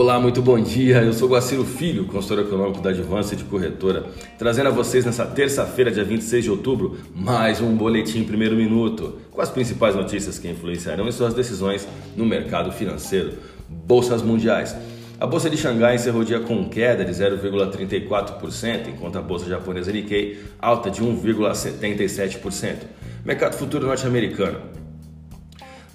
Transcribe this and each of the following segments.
Olá, muito bom dia. Eu sou Guaciro Filho, consultor econômico da Advance de Corretora, trazendo a vocês nessa terça-feira, dia 26 de outubro, mais um boletim primeiro minuto, com as principais notícias que influenciarão em suas decisões no mercado financeiro. Bolsas mundiais. A bolsa de Xangai encerrou o dia com queda de 0,34%, enquanto a bolsa japonesa Nikkei alta de 1,77%. Mercado futuro norte-americano.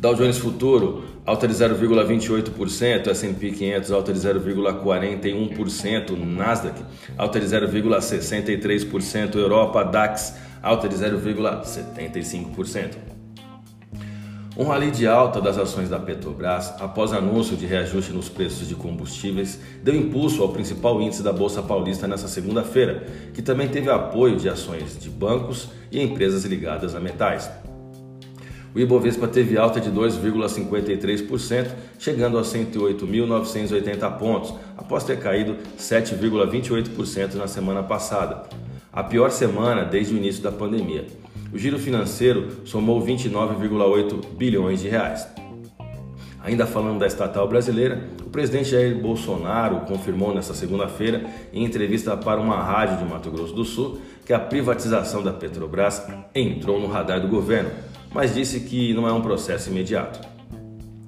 Dow Jones Futuro alta de 0,28%, S&P 500 alta de 0,41%, Nasdaq alta de 0,63%, Europa DAX alta de 0,75%. Um rally de alta das ações da Petrobras, após anúncio de reajuste nos preços de combustíveis, deu impulso ao principal índice da Bolsa Paulista nesta segunda-feira, que também teve apoio de ações de bancos e empresas ligadas a metais. O Ibovespa teve alta de 2,53%, chegando a 108.980 pontos, após ter caído 7,28% na semana passada, a pior semana desde o início da pandemia. O giro financeiro somou 29,8 bilhões de reais. Ainda falando da estatal brasileira, o presidente Jair Bolsonaro confirmou nesta segunda-feira, em entrevista para uma rádio de Mato Grosso do Sul, que a privatização da Petrobras entrou no radar do governo mas disse que não é um processo imediato.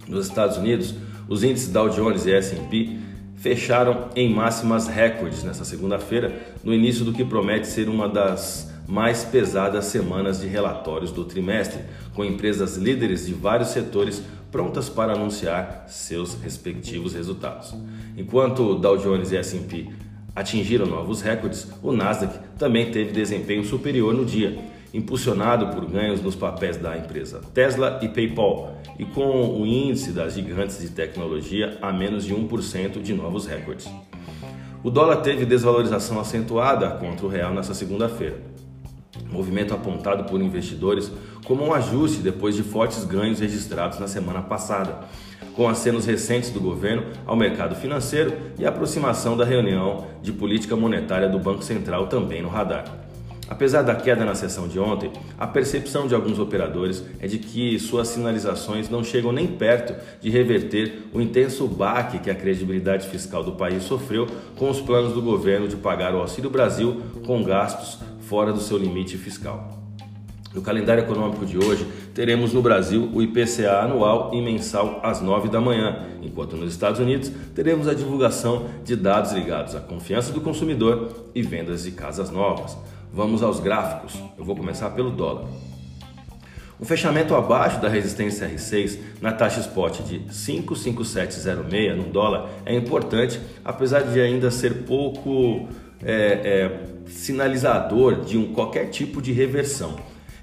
Nos Estados Unidos, os índices Dow Jones e S&P fecharam em máximas recordes nesta segunda-feira, no início do que promete ser uma das mais pesadas semanas de relatórios do trimestre, com empresas líderes de vários setores prontas para anunciar seus respectivos resultados. Enquanto o Dow Jones e S&P atingiram novos recordes, o Nasdaq também teve desempenho superior no dia, impulsionado por ganhos nos papéis da empresa Tesla e PayPal, e com o índice das gigantes de tecnologia a menos de 1% de novos recordes. O dólar teve desvalorização acentuada contra o real nesta segunda-feira. Movimento apontado por investidores como um ajuste depois de fortes ganhos registrados na semana passada, com acenos recentes do governo ao mercado financeiro e aproximação da reunião de política monetária do Banco Central também no radar. Apesar da queda na sessão de ontem, a percepção de alguns operadores é de que suas sinalizações não chegam nem perto de reverter o intenso baque que a credibilidade fiscal do país sofreu com os planos do governo de pagar o Auxílio Brasil com gastos fora do seu limite fiscal. No calendário econômico de hoje, teremos no Brasil o IPCA anual e mensal às 9 da manhã, enquanto nos Estados Unidos teremos a divulgação de dados ligados à confiança do consumidor e vendas de casas novas. Vamos aos gráficos. Eu vou começar pelo dólar. O fechamento abaixo da resistência R6 na taxa spot de 55706 no dólar é importante, apesar de ainda ser pouco é, é, sinalizador de um, qualquer tipo de reversão.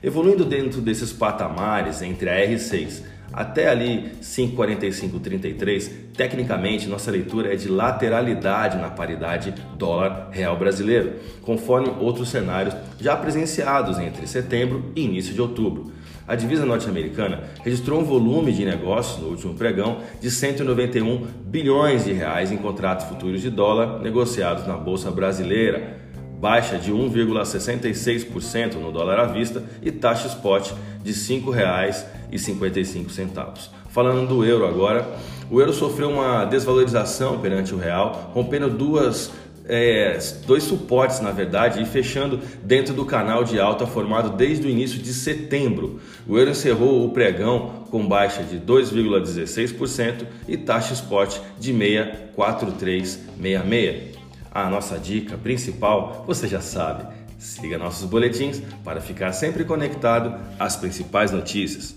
Evoluindo dentro desses patamares entre a R6 até ali 5,4533, tecnicamente nossa leitura é de lateralidade na paridade dólar-real brasileiro, conforme outros cenários já presenciados entre setembro e início de outubro. A divisa norte-americana registrou um volume de negócios no último pregão de 191 bilhões de reais em contratos futuros de dólar negociados na bolsa brasileira, baixa de 1,66% no dólar à vista e taxa spot de R$ 5,55. Falando do euro agora, o euro sofreu uma desvalorização perante o real, rompendo duas é, dois suportes, na verdade, e fechando dentro do canal de alta formado desde o início de setembro. O euro encerrou o pregão com baixa de 2,16% e taxa spot de 6,4366. A nossa dica principal, você já sabe, Siga nossos boletins para ficar sempre conectado às principais notícias.